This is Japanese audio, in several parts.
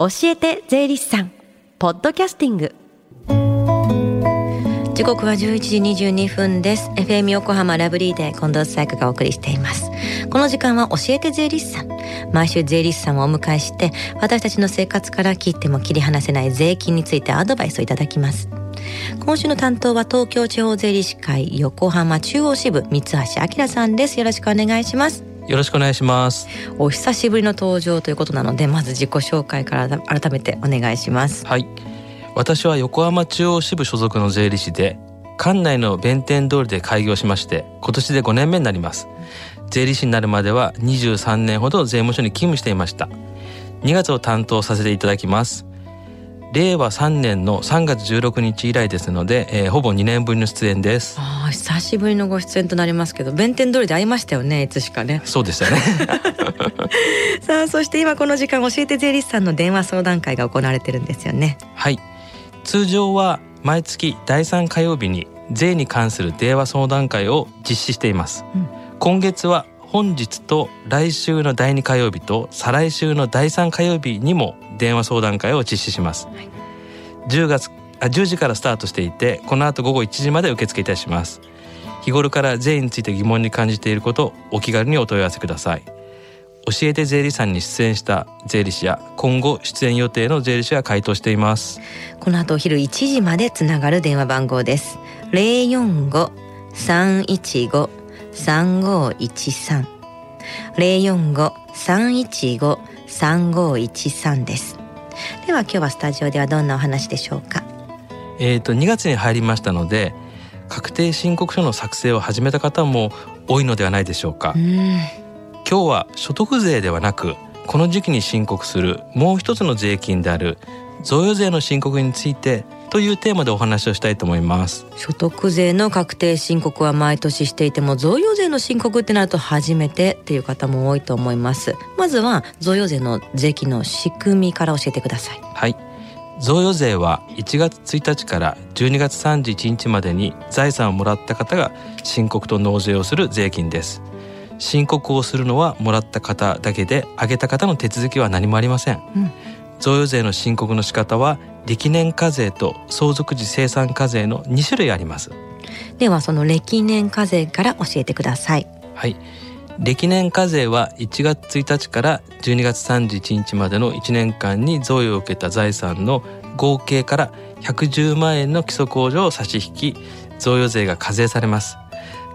教えて税理士さんポッドキャスティング。時刻は11時22分です。FM 横浜ラブリーで近藤紗友香がお送りしています。この時間は教えて税理士さん。毎週税理士さんをお迎えして私たちの生活から切っても切り離せない税金についてアドバイスをいただきます。今週の担当は東京地方税理士会横浜中央支部三橋明さんです。よろしくお願いします。よろしくお願いします。お久しぶりの登場ということなのでまず自己紹介から改めてお願いします。はい。私は横浜中央支部所属の税理士で館内の弁天通りで開業しまして今年で5年目になります。税理士になるまでは23年ほど税務署に勤務していました。2月を担当させていただきます令和3年の3月16日以来ですので、えー、ほぼ2年ぶりの出演です。ああ久しぶりのご出演となりますけど弁天通りで会いましたよねいつしかね。そうでしたね。さあそして今この時間教えて税理士さんの電話相談会が行われてるんですよね。はい。通常は毎月第3火曜日に税に関する電話相談会を実施しています、うん、今月は本日と来週の第2火曜日と再来週の第3火曜日にも電話相談会を実施します、はい、10月あ10時からスタートしていてこの後午後1時まで受付いたします。日頃から税について疑問に感じていることお気軽にお問い合わせください。教えて税理士さんに出演した税理士や今後出演予定の税理士が回答しています。この後お昼1時までつながる電話番号です045-315-3513 045-315-3513です。では今日はスタジオではどんなお話でしょうか？えっ、と2月に入りましたので確定申告書の作成を始めた方も多いのではないでしょうか。今日は所得税ではなくこの時期に申告するもう一つの税金である贈与税の申告についてというテーマでお話をしたいと思います。所得税の確定申告は毎年していても贈与税の申告ってなると初めてっていう方も多いと思います。まずは贈与税の税金の仕組みから教えてください。はい。贈与税は1月1日から12月31日までに財産をもらった方が申告と納税をする税金です。申告をするのはもらった方だけであげた方の手続きは何もありません、うん。贈与税の申告の仕方は歴年課税と相続時生産課税の2種類あります。ではその歴年課税から教えてください。はい。歴年課税は1月1日から12月31日までの1年間に贈与を受けた財産の合計から110万円の基礎控除を差し引き贈与税が課税されます。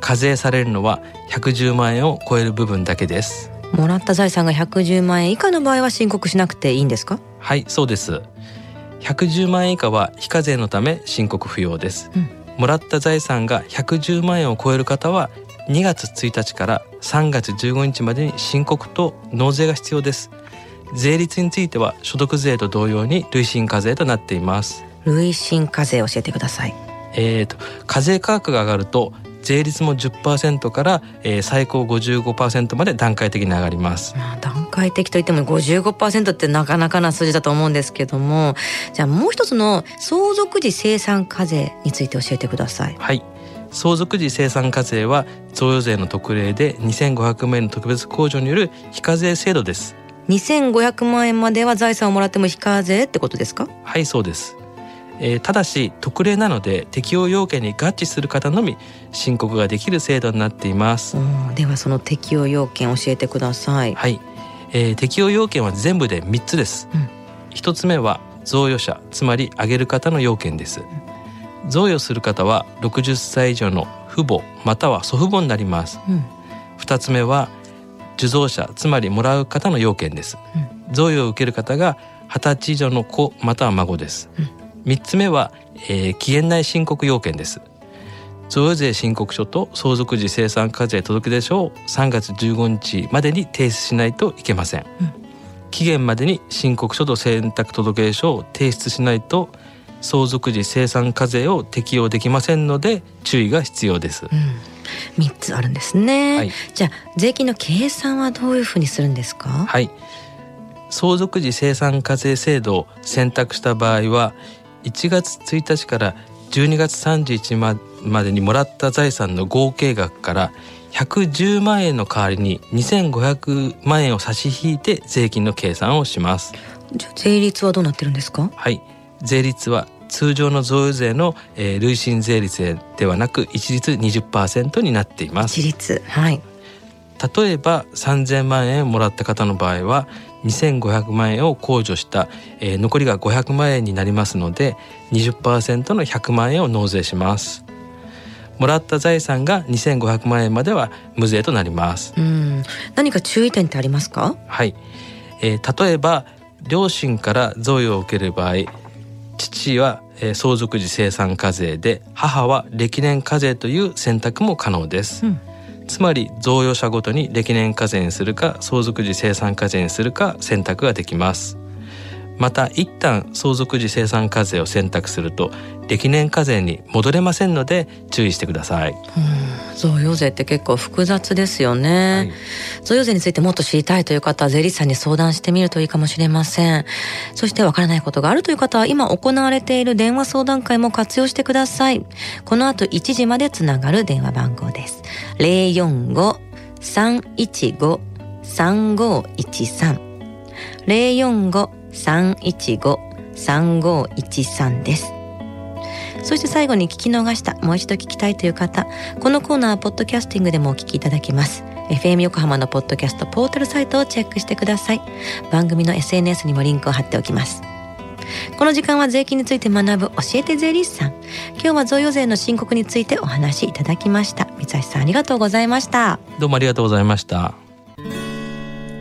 課税されるのは110万円を超える部分だけです。もらった財産が110万円以下の場合は申告しなくていいんですか？はいそうです110万円以下は非課税のため申告不要です、うん、もらった財産が110万円を超える方は2月1日から3月15日までに申告と納税が必要です。税率については所得税と同様に累進課税となっています。累進課税教えてください。えーと課税価格が上がると税率も10%から、えー、最高55%まで段階的に上がります。まあ、段階的といっても55%ってなかなかな数字だと思うんですけどもじゃあもう一つの相続時生産課税について教えてください。はい相続時生産課税は贈与税の特例で2500万円の特別控除による非課税制度です2500万円までは財産をもらっても非課税ってことですか？はいそうですえー、ただし特例なので適用要件に合致する方のみ申告ができる制度になっています。ではその適用要件教えてください。はい、えー、適用要件は全部で3つです、うん、1つ目は贈与者つまり挙げる方の要件です、うん、贈与する方は60歳以上の父母または祖父母になります、うん、2つ目は受贈者つまりもらう方の要件です、贈与を受ける方が20歳以上の子または孫です、3つ目は、えー、期限内申告要件です。贈与税申告書と相続時生産課税届出書を3月15日までに提出しないといけません、うん、期限までに申告書と選択届出書を提出しないと相続時生産課税を適用できませんので注意が必要です、うん、3つあるんですね、はい、じゃあ税金の計算はどういうふうにするんですか？はい。相続時生産課税制度を選択した場合は1月1日から12月31日までにもらった財産の合計額から110万円の代わりに2500万円を差し引いて税金の計算をします。じゃ税率はどうなってるんですか？はい。税率は通常の贈与税の、えー、累進税率ではなく一律20%になっています。一律。はい。例えば3000万円もらった方の場合は2500万円を控除した、えー、残りが500万円になりますので20%の100万円を納税します。もらった財産が2500万円までは無税となります。うん。何か注意点ってありますか？はい、えー、例えば両親から贈与を受ける場合父は相続時生産課税で母は歴年課税という選択も可能です、うんつまり贈与者ごとに歴年課税にするか相続時生産課税にするか選択ができます。また一旦相続時生産課税を選択すると歴年課税に戻れませんので注意してください。贈与税って結構複雑ですよね、はい、贈与税についてもっと知りたいという方は税理士さんに相談してみるといいかもしれません。そしてわからないことがあるという方は今行われている電話相談会も活用してください。この後1時までつながる電話番号です。045-315-3513 315-3513ですそして最後に聞き逃した、もう一度聞きたいという方、このコーナーはポッドキャスティングでもお聞きいただけます。FM 横浜のポッドキャストポータルサイトをチェックしてください。番組の SNS にもリンクを貼っておきます。この時間は税金について学ぶ教えて税理士さん。今日は贈与税の申告についてお話しいただきました。三橋さんありがとうございました。どうもありがとうございました。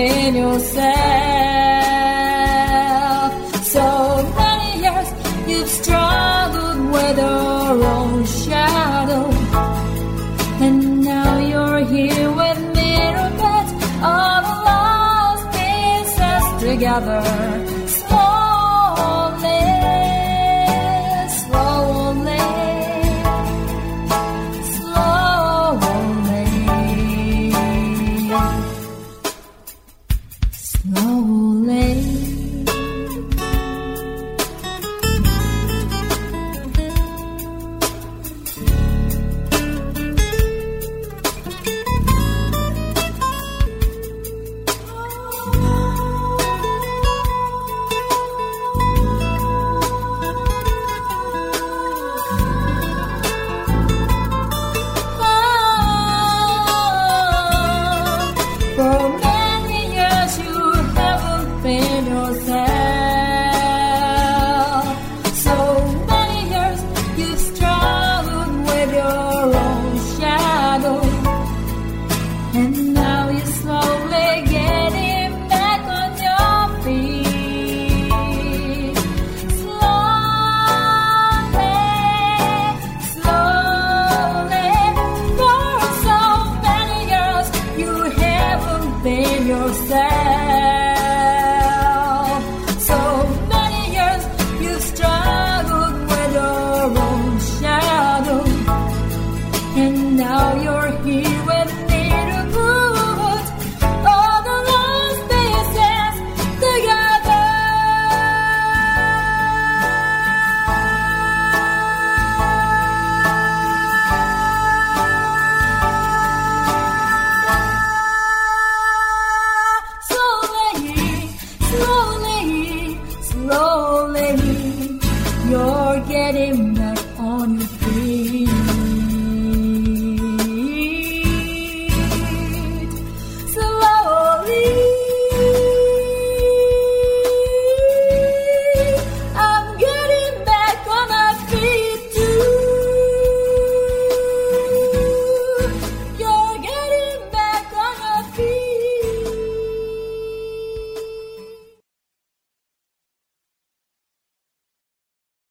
Haven't yourself. So many years you've struggled with your own shadow. And now you're here with together